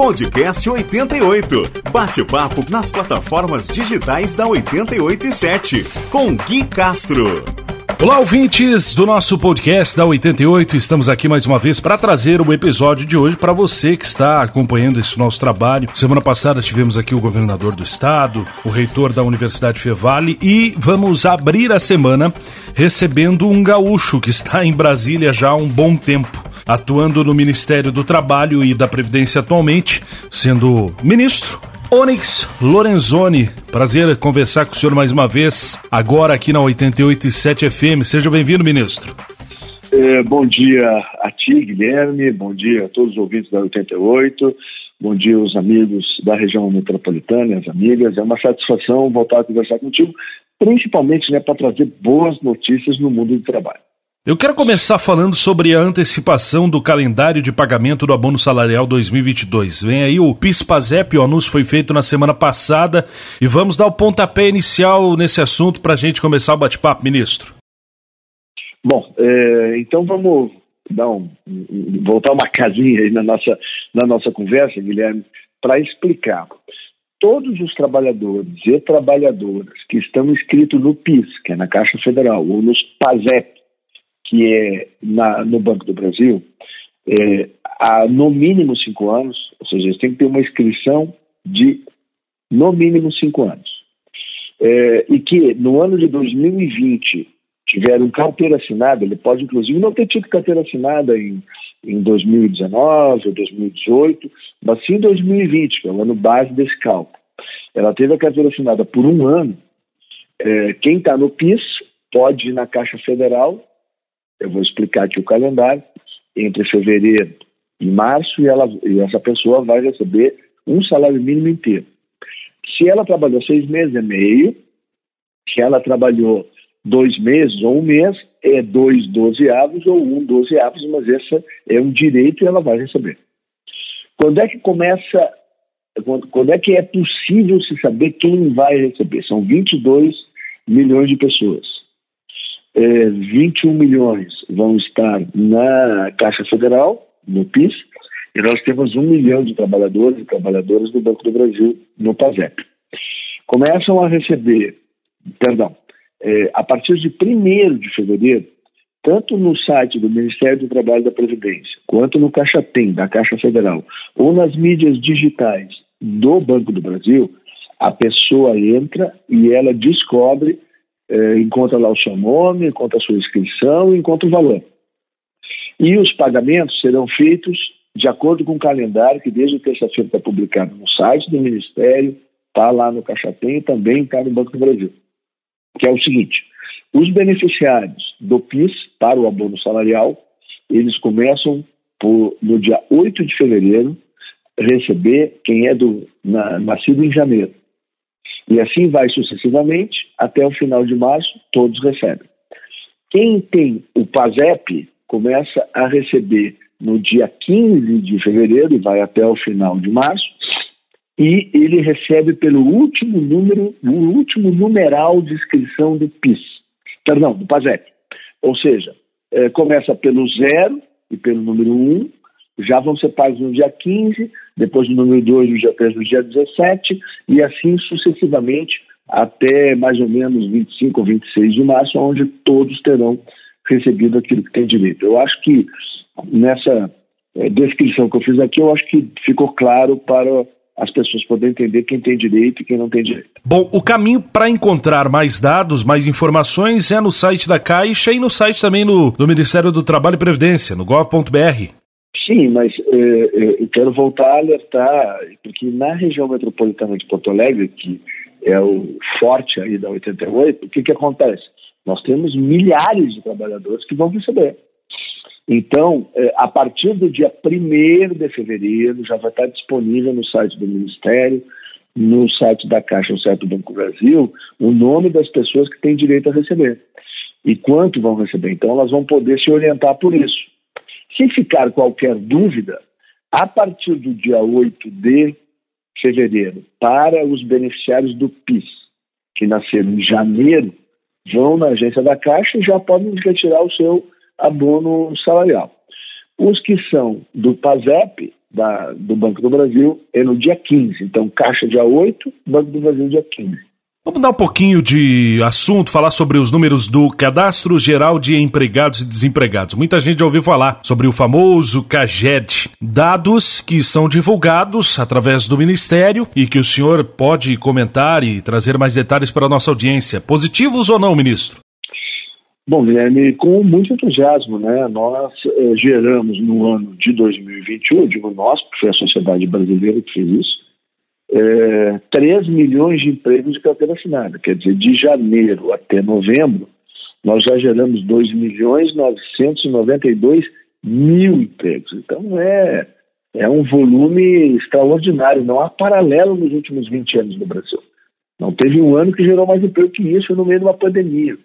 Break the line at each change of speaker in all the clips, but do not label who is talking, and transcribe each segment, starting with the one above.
Podcast 88. Bate-papo nas plataformas digitais da 887. Com Gui Castro.
Olá, ouvintes do nosso podcast da 88. Estamos aqui mais uma vez para trazer o episódio de hoje para você que está acompanhando esse nosso trabalho. Semana passada tivemos aqui o governador do estado, o reitor da Universidade Fevale e vamos abrir a semana recebendo um gaúcho que está em Brasília já há um bom tempo atuando no Ministério do Trabalho e da Previdência atualmente, sendo ministro Onyx Lorenzoni, prazer conversar com o senhor mais uma vez, agora aqui na 88.7 FM. Seja bem-vindo, ministro.
É, bom dia a ti, Guilherme, bom dia a todos os ouvintes da 88, bom dia aos amigos da região metropolitana, as amigas. É uma satisfação voltar a conversar contigo, principalmente né, para trazer boas notícias no mundo do trabalho.
Eu quero começar falando sobre a antecipação do calendário de pagamento do abono salarial 2022. Vem aí o PIS-PASEP, o anúncio foi feito na semana passada e vamos dar o pontapé inicial nesse assunto para a gente começar o bate-papo, ministro.
Bom, é, então vamos dar um, voltar uma casinha aí na nossa, na nossa conversa, Guilherme, para explicar. Todos os trabalhadores e trabalhadoras que estão inscritos no PIS, que é na Caixa Federal, ou nos PASEP, que é na, no Banco do Brasil, é, há no mínimo cinco anos, ou seja, eles têm que ter uma inscrição de no mínimo cinco anos. É, e que no ano de 2020 tiveram carteira assinada, ele pode inclusive não ter tido carteira assinada em, em 2019 ou 2018, mas sim em 2020, que é o ano base desse cálculo. Ela teve a carteira assinada por um ano. É, quem está no PIS pode ir na Caixa Federal eu vou explicar aqui o calendário, entre fevereiro e março, e, ela, e essa pessoa vai receber um salário mínimo inteiro. Se ela trabalhou seis meses, é meio. Se ela trabalhou dois meses ou um mês, é dois dozeavos ou um dozeavos, mas esse é um direito e ela vai receber. Quando é que começa, quando, quando é que é possível se saber quem vai receber? São 22 milhões de pessoas é, 21 milhões vão estar na Caixa Federal, no PIS, e nós temos um milhão de trabalhadores e trabalhadoras do Banco do Brasil no PASEP. Começam a receber, perdão, é, a partir de 1 de fevereiro, tanto no site do Ministério do Trabalho e da Previdência, quanto no Caixa Tem, da Caixa Federal, ou nas mídias digitais do Banco do Brasil, a pessoa entra e ela descobre é, encontra lá o seu nome, encontra a sua inscrição encontra o valor. E os pagamentos serão feitos de acordo com o calendário que desde terça-feira está publicado no site do Ministério, está lá no Caixa Tem e também está no Banco do Brasil. Que é o seguinte: os beneficiários do PIS para o abono salarial, eles começam por, no dia 8 de fevereiro receber quem é do, na, nascido em janeiro. E assim vai sucessivamente, até o final de março, todos recebem. Quem tem o PASEP começa a receber no dia 15 de fevereiro e vai até o final de março, e ele recebe pelo último número, o último numeral de inscrição do PIS, perdão, do PASEP. Ou seja, é, começa pelo zero e pelo número 1, um, já vão ser pagos no dia 15, depois no número 2, no dia 3, no dia 17, e assim sucessivamente até mais ou menos 25 ou 26 de março, onde todos terão recebido aquilo que tem direito. Eu acho que nessa é, descrição que eu fiz aqui, eu acho que ficou claro para as pessoas poderem entender quem tem direito e quem não tem direito.
Bom, o caminho para encontrar mais dados, mais informações é no site da Caixa e no site também no, do Ministério do Trabalho e Previdência, no gov.br.
Sim, mas é, é, eu quero voltar a alertar, porque na região metropolitana de Porto Alegre, que é o forte aí da 88, o que, que acontece? Nós temos milhares de trabalhadores que vão receber. Então, é, a partir do dia 1 de fevereiro, já vai estar disponível no site do Ministério, no site da Caixa, no site do Banco Brasil, o nome das pessoas que têm direito a receber e quanto vão receber. Então, elas vão poder se orientar por isso. Se ficar qualquer dúvida, a partir do dia 8 de fevereiro, para os beneficiários do PIS, que nasceram em janeiro, vão na agência da Caixa e já podem retirar o seu abono salarial. Os que são do PASEP, da, do Banco do Brasil é no dia 15. Então, Caixa dia 8, Banco do Brasil dia 15.
Vamos dar um pouquinho de assunto, falar sobre os números do Cadastro Geral de Empregados e Desempregados. Muita gente já ouviu falar sobre o famoso CAGED, dados que são divulgados através do Ministério e que o senhor pode comentar e trazer mais detalhes para a nossa audiência. Positivos ou não, ministro?
Bom, Guilherme, com muito entusiasmo, né? Nós eh, geramos no ano de 2021, digo nós, porque foi a sociedade brasileira que fez isso, é, 3 milhões de empregos de carteira assinada. Quer dizer, de janeiro até novembro, nós já geramos 2 milhões 992 mil empregos. Então é, é um volume extraordinário. Não há paralelo nos últimos 20 anos no Brasil. Não teve um ano que gerou mais emprego que isso no meio de uma pandemia.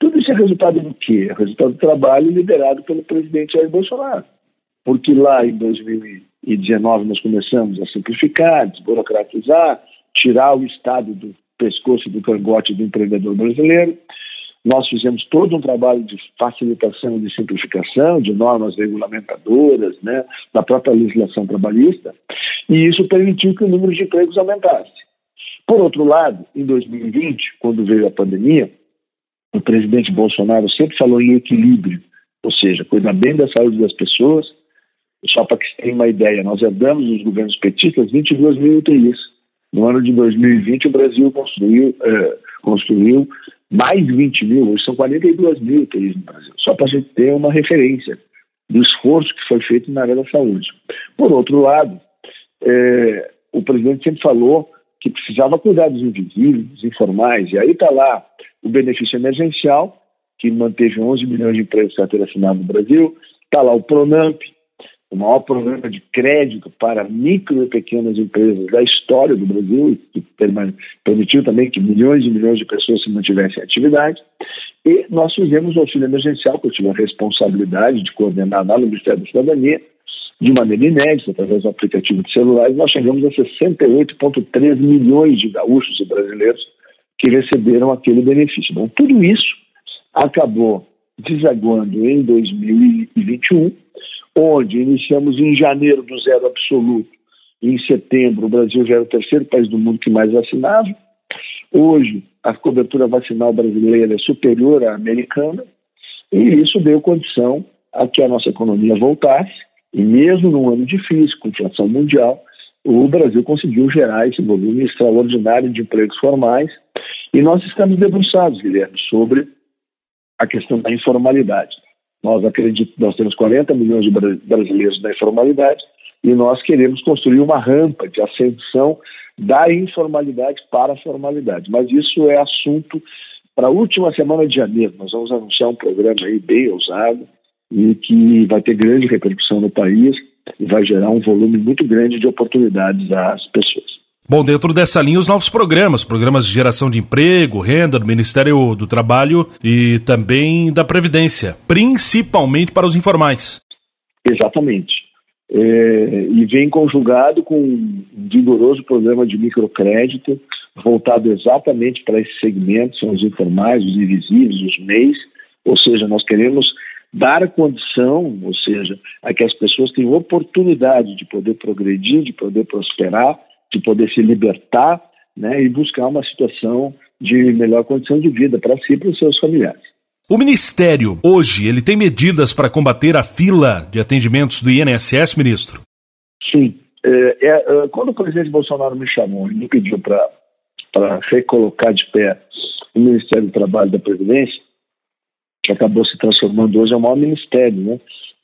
Tudo isso é resultado do quê? É resultado do trabalho liderado pelo presidente Jair Bolsonaro. Porque lá em 2000 2019 nós começamos a simplificar, desburocratizar, tirar o Estado do pescoço do cangote do empreendedor brasileiro. Nós fizemos todo um trabalho de facilitação de simplificação de normas regulamentadoras, né, da própria legislação trabalhista, e isso permitiu que o número de empregos aumentasse. Por outro lado, em 2020, quando veio a pandemia, o presidente Bolsonaro sempre falou em equilíbrio, ou seja, cuidar bem da saúde das pessoas, só para que você tenha uma ideia, nós herdamos dos governos petistas 22 mil UTIs. No ano de 2020, o Brasil construiu, é, construiu mais de 20 mil, hoje são 42 mil UTIs no Brasil, só para a gente ter uma referência do esforço que foi feito na área da saúde. Por outro lado, é, o presidente sempre falou que precisava cuidar dos invisíveis, dos informais, e aí está lá o benefício emergencial, que manteve 11 milhões de empregos carteira assinada no Brasil, está lá o PRONAMP, o maior programa de crédito para micro e pequenas empresas da história do Brasil, que permitiu também que milhões e milhões de pessoas se mantivessem em atividade. E nós fizemos o auxílio emergencial, que eu tive a responsabilidade de coordenar lá no Ministério da Cidadania, de maneira inédita, através do aplicativo de celulares, nós chegamos a 68,3 milhões de gaúchos e brasileiros que receberam aquele benefício. Bom, tudo isso acabou desaguando em 2021 onde iniciamos em janeiro do zero absoluto, em setembro o Brasil já era o terceiro país do mundo que mais vacinava. Hoje, a cobertura vacinal brasileira é superior à americana, e isso deu condição a que a nossa economia voltasse, e mesmo num ano difícil, com inflação mundial, o Brasil conseguiu gerar esse volume extraordinário de empregos formais, e nós estamos debruçados, Guilherme, sobre a questão da informalidade. Nós acreditamos, nós temos 40 milhões de brasileiros na informalidade e nós queremos construir uma rampa de ascensão da informalidade para a formalidade. Mas isso é assunto para a última semana de janeiro. Nós vamos anunciar um programa aí bem ousado e que vai ter grande repercussão no país e vai gerar um volume muito grande de oportunidades às pessoas.
Bom, dentro dessa linha, os novos programas, programas de geração de emprego, renda do Ministério do Trabalho e também da Previdência, principalmente para os informais.
Exatamente. É, e vem conjugado com um vigoroso programa de microcrédito voltado exatamente para esse segmento, são os informais, os invisíveis, os MEIs, ou seja, nós queremos dar condição, ou seja, a que as pessoas tenham oportunidade de poder progredir, de poder prosperar de poder se libertar né, e buscar uma situação de melhor condição de vida para si e para os seus familiares.
O Ministério, hoje, ele tem medidas para combater a fila de atendimentos do INSS, ministro?
Sim. É, é, é, quando o presidente Bolsonaro me chamou e me pediu para recolocar de pé o Ministério do Trabalho da Previdência, que acabou se transformando hoje em é o maior ministério, né?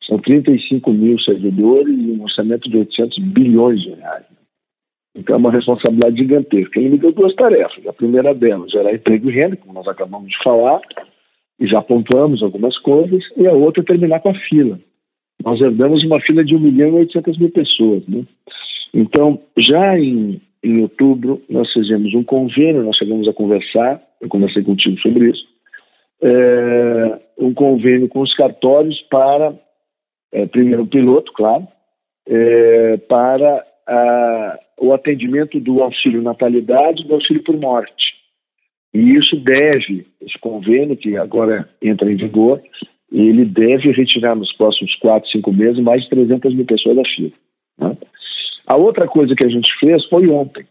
São 35 mil servidores e um orçamento de 800 bilhões de reais. Então é uma responsabilidade gigantesca. Ele me deu duas tarefas. A primeira delas, gerar emprego e renda, como nós acabamos de falar, e já pontuamos algumas coisas, e a outra é terminar com a fila. Nós herdamos uma fila de 1 milhão e 800 mil pessoas. Né? Então, já em, em outubro, nós fizemos um convênio, nós chegamos a conversar, eu conversei contigo sobre isso, é, um convênio com os cartórios para, é, primeiro, o piloto, claro, é, para a, o atendimento do auxílio natalidade e do auxílio por morte. E isso deve, esse convênio que agora entra em vigor, ele deve retirar nos próximos quatro, cinco meses mais de 300 mil pessoas da fila. Né? A outra coisa que a gente fez foi ontem.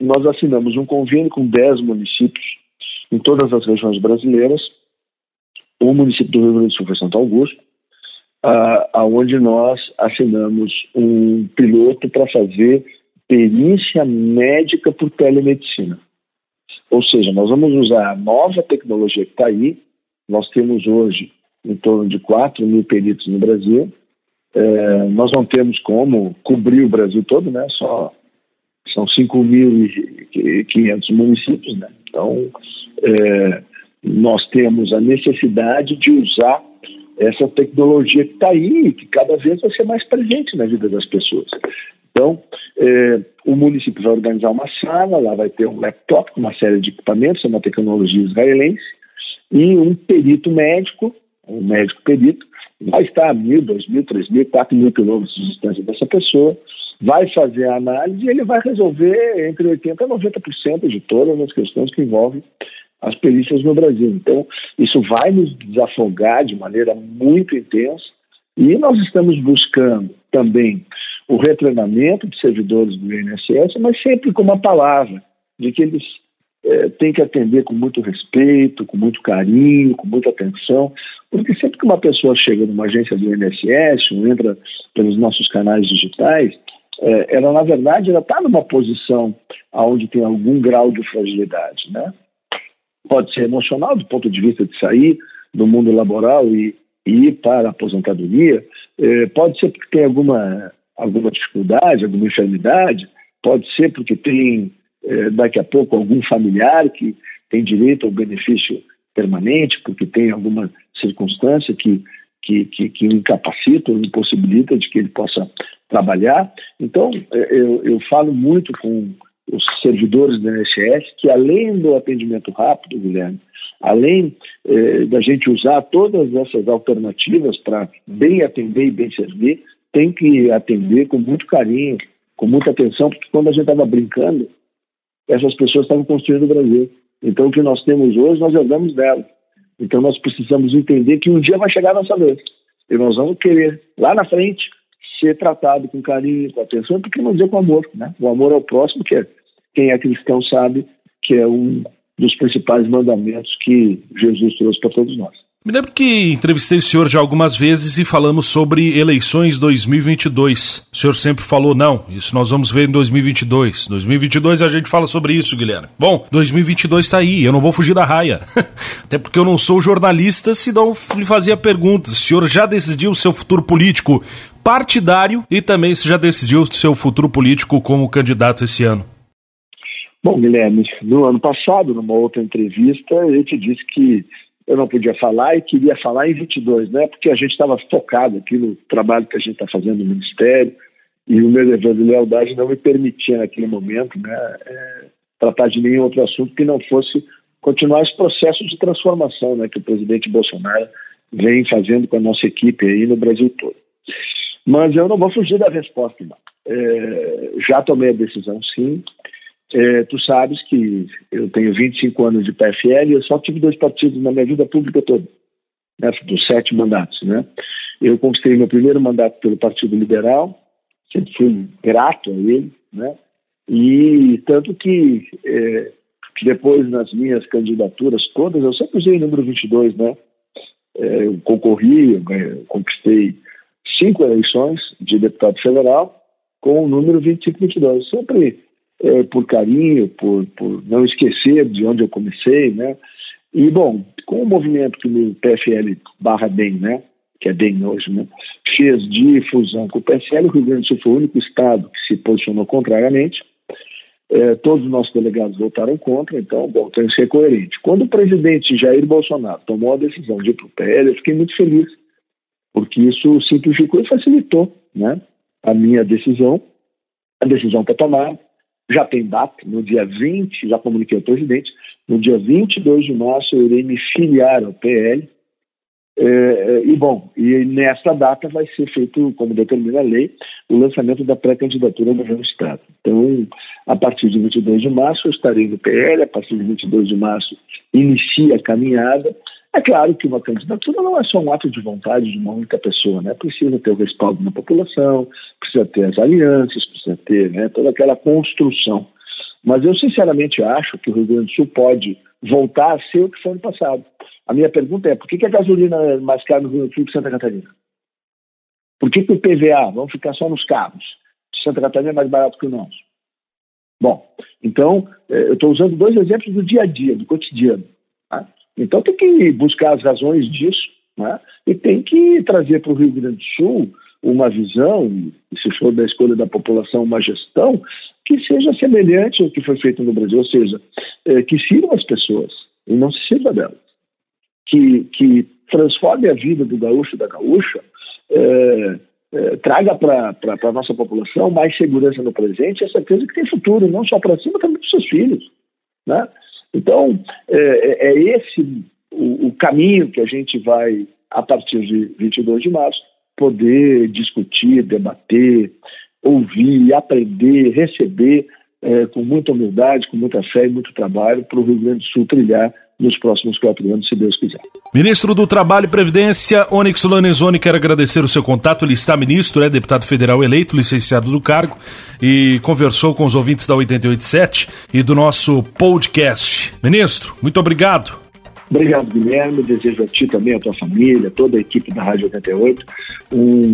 Nós assinamos um convênio com 10 municípios em todas as regiões brasileiras. O município do Rio Grande do Sul foi Santo Augusto, aonde uh, nós assinamos um piloto para fazer perícia médica por telemedicina. Ou seja, nós vamos usar a nova tecnologia que está aí. Nós temos hoje em torno de 4 mil peritos no Brasil. É, nós não temos como cobrir o Brasil todo, né? Só são 5.500 municípios, né? Então, é, nós temos a necessidade de usar essa tecnologia que está aí que cada vez vai ser mais presente na vida das pessoas. Então, é, o município vai organizar uma sala, lá vai ter um laptop com uma série de equipamentos, é uma tecnologia israelense, e um perito médico, um médico perito, vai estar a mil, dois mil, três mil, quatro mil quilômetros de distância dessa pessoa, vai fazer a análise e ele vai resolver entre 80% a 90% de todas as questões que envolvem as perícias no Brasil. Então, isso vai nos desafogar de maneira muito intensa e nós estamos buscando também o retreinamento de servidores do INSS, mas sempre com uma palavra de que eles é, têm que atender com muito respeito, com muito carinho, com muita atenção, porque sempre que uma pessoa chega numa agência do INSS ou entra pelos nossos canais digitais, é, ela na verdade ela está numa posição onde tem algum grau de fragilidade, né? Pode ser emocional do ponto de vista de sair do mundo laboral e, e ir para a aposentadoria, é, pode ser porque tem alguma alguma dificuldade, alguma enfermidade, pode ser porque tem é, daqui a pouco algum familiar que tem direito ao benefício permanente, porque tem alguma circunstância que, que, que, que incapacita ou impossibilita de que ele possa trabalhar. Então, é, eu, eu falo muito com os servidores da INSS que, além do atendimento rápido, Guilherme, além eh, da gente usar todas essas alternativas para bem atender e bem servir, tem que atender com muito carinho, com muita atenção, porque quando a gente estava brincando, essas pessoas estavam construindo o Brasil. Então, o que nós temos hoje, nós herdamos dela. Então, nós precisamos entender que um dia vai chegar a nossa vez. E nós vamos querer, lá na frente, ser tratado com carinho, com atenção, porque não dizer com amor. Né? O amor ao próximo, que é, quem é cristão sabe que é um dos principais mandamentos que Jesus trouxe para todos nós.
Me lembro que entrevistei o senhor já algumas vezes e falamos sobre eleições 2022. O senhor sempre falou, não, isso nós vamos ver em 2022. 2022 a gente fala sobre isso, Guilherme. Bom, 2022 está aí, eu não vou fugir da raia. Até porque eu não sou jornalista, se não lhe fazia perguntas. O senhor já decidiu o seu futuro político partidário e também se já decidiu o seu futuro político como candidato esse ano?
Bom, Guilherme, no ano passado, numa outra entrevista, eu te disse que eu não podia falar e queria falar em 22, né? Porque a gente estava focado aqui no trabalho que a gente está fazendo no Ministério e o meu dever de lealdade não me permitia naquele momento, né, é, tratar de nenhum outro assunto que não fosse continuar esse processo de transformação, né, que o presidente Bolsonaro vem fazendo com a nossa equipe aí no Brasil todo. Mas eu não vou fugir da resposta. É, já tomei a decisão, sim. É, tu sabes que eu tenho 25 anos de PFL e eu só tive dois partidos na minha vida pública toda, né, dos sete mandatos. Né? Eu conquistei meu primeiro mandato pelo Partido Liberal, sempre fui grato a ele, né? e tanto que, é, depois nas minhas candidaturas todas, eu sempre usei o número 22, né? É, eu concorri, eu conquistei cinco eleições de deputado federal com o número 2522. Sempre é, por carinho, por, por não esquecer de onde eu comecei, né? E, bom, com o movimento que o PFL barra DEM, né? Que é DEM hoje, né? Fez de fusão com o PSL, o Rio Grande do Sul foi o único estado que se posicionou contrariamente. É, todos os nossos delegados votaram contra, então, bom, tem que ser coerente. Quando o presidente Jair Bolsonaro tomou a decisão de ir para o PL, eu fiquei muito feliz, porque isso simplificou e facilitou né, a minha decisão. A decisão está tomada, já tem data, no dia 20, já comuniquei ao presidente, no dia 22 de março eu irei me filiar ao PL. É, é, e bom, e nessa data vai ser feito, como determina a lei, o lançamento da pré-candidatura do governo do Estado. Então, a partir de 22 de março eu estarei no PL, a partir de 22 de março inicia a caminhada. É claro que uma candidatura não é só um ato de vontade de uma única pessoa, né? Precisa ter o respaldo da população, precisa ter as alianças, precisa ter né, toda aquela construção. Mas eu sinceramente acho que o Rio Grande do Sul pode voltar a ser o que foi no passado. A minha pergunta é: por que, que a gasolina é mais cara no Rio Grande do Sul que Santa Catarina? Por que, que o PVA, vamos ficar só nos carros, Santa Catarina é mais barato que o nosso? Bom, então, eh, eu estou usando dois exemplos do dia a dia, do cotidiano. Tá? Então, tem que buscar as razões disso né? e tem que trazer para o Rio Grande do Sul uma visão, se for da escolha da população, uma gestão que seja semelhante ao que foi feito no Brasil, ou seja, eh, que sirva as pessoas e não se sirva delas. Que, que transforme a vida do gaúcho e da gaúcha é, é, traga para a nossa população mais segurança no presente e a certeza que tem futuro, não só para si, mas também para os seus filhos. Né? Então, é, é esse o, o, caminho que a gente vai, a partir de 22 de março, poder discutir, debater, ouvir, aprender, receber é, com muita humildade, com muita fé e muito trabalho para o Rio Grande do Sul trilhar nos próximos quatro anos, se Deus quiser.
Ministro do Trabalho e Previdência, Onyx Lanezoni, quero agradecer o seu contato. Ele está ministro, é deputado federal eleito, licenciado do cargo e conversou com os ouvintes da 887 e do nosso podcast. Ministro, muito obrigado.
Obrigado, Guilherme. Desejo a ti também, a tua família, toda a equipe da Rádio 88, um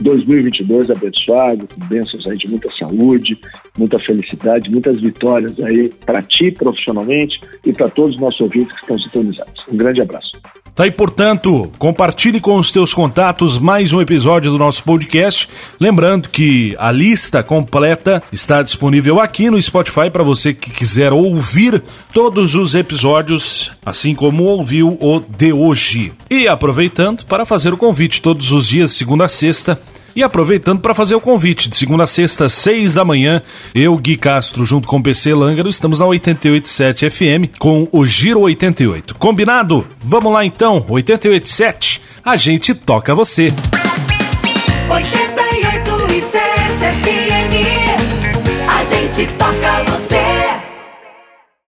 2022 abençoado, com bênçãos aí de muita saúde, muita felicidade, muitas vitórias aí para ti profissionalmente e para todos os nossos ouvintes que estão sintonizados. Um grande abraço.
Tá aí, portanto, compartilhe com os teus contatos mais um episódio do nosso podcast. Lembrando que a lista completa está disponível aqui no Spotify para você que quiser ouvir todos os episódios, assim como ouviu o de hoje. E aproveitando para fazer o convite todos os dias, segunda a sexta, e aproveitando para fazer o convite, de segunda a sexta, seis da manhã, eu, Gui Castro, junto com PC Lângaro, estamos na 88.7 FM com o Giro 88. Combinado? Vamos lá então, 88.7, a gente toca você. 88.7 FM, a gente toca você.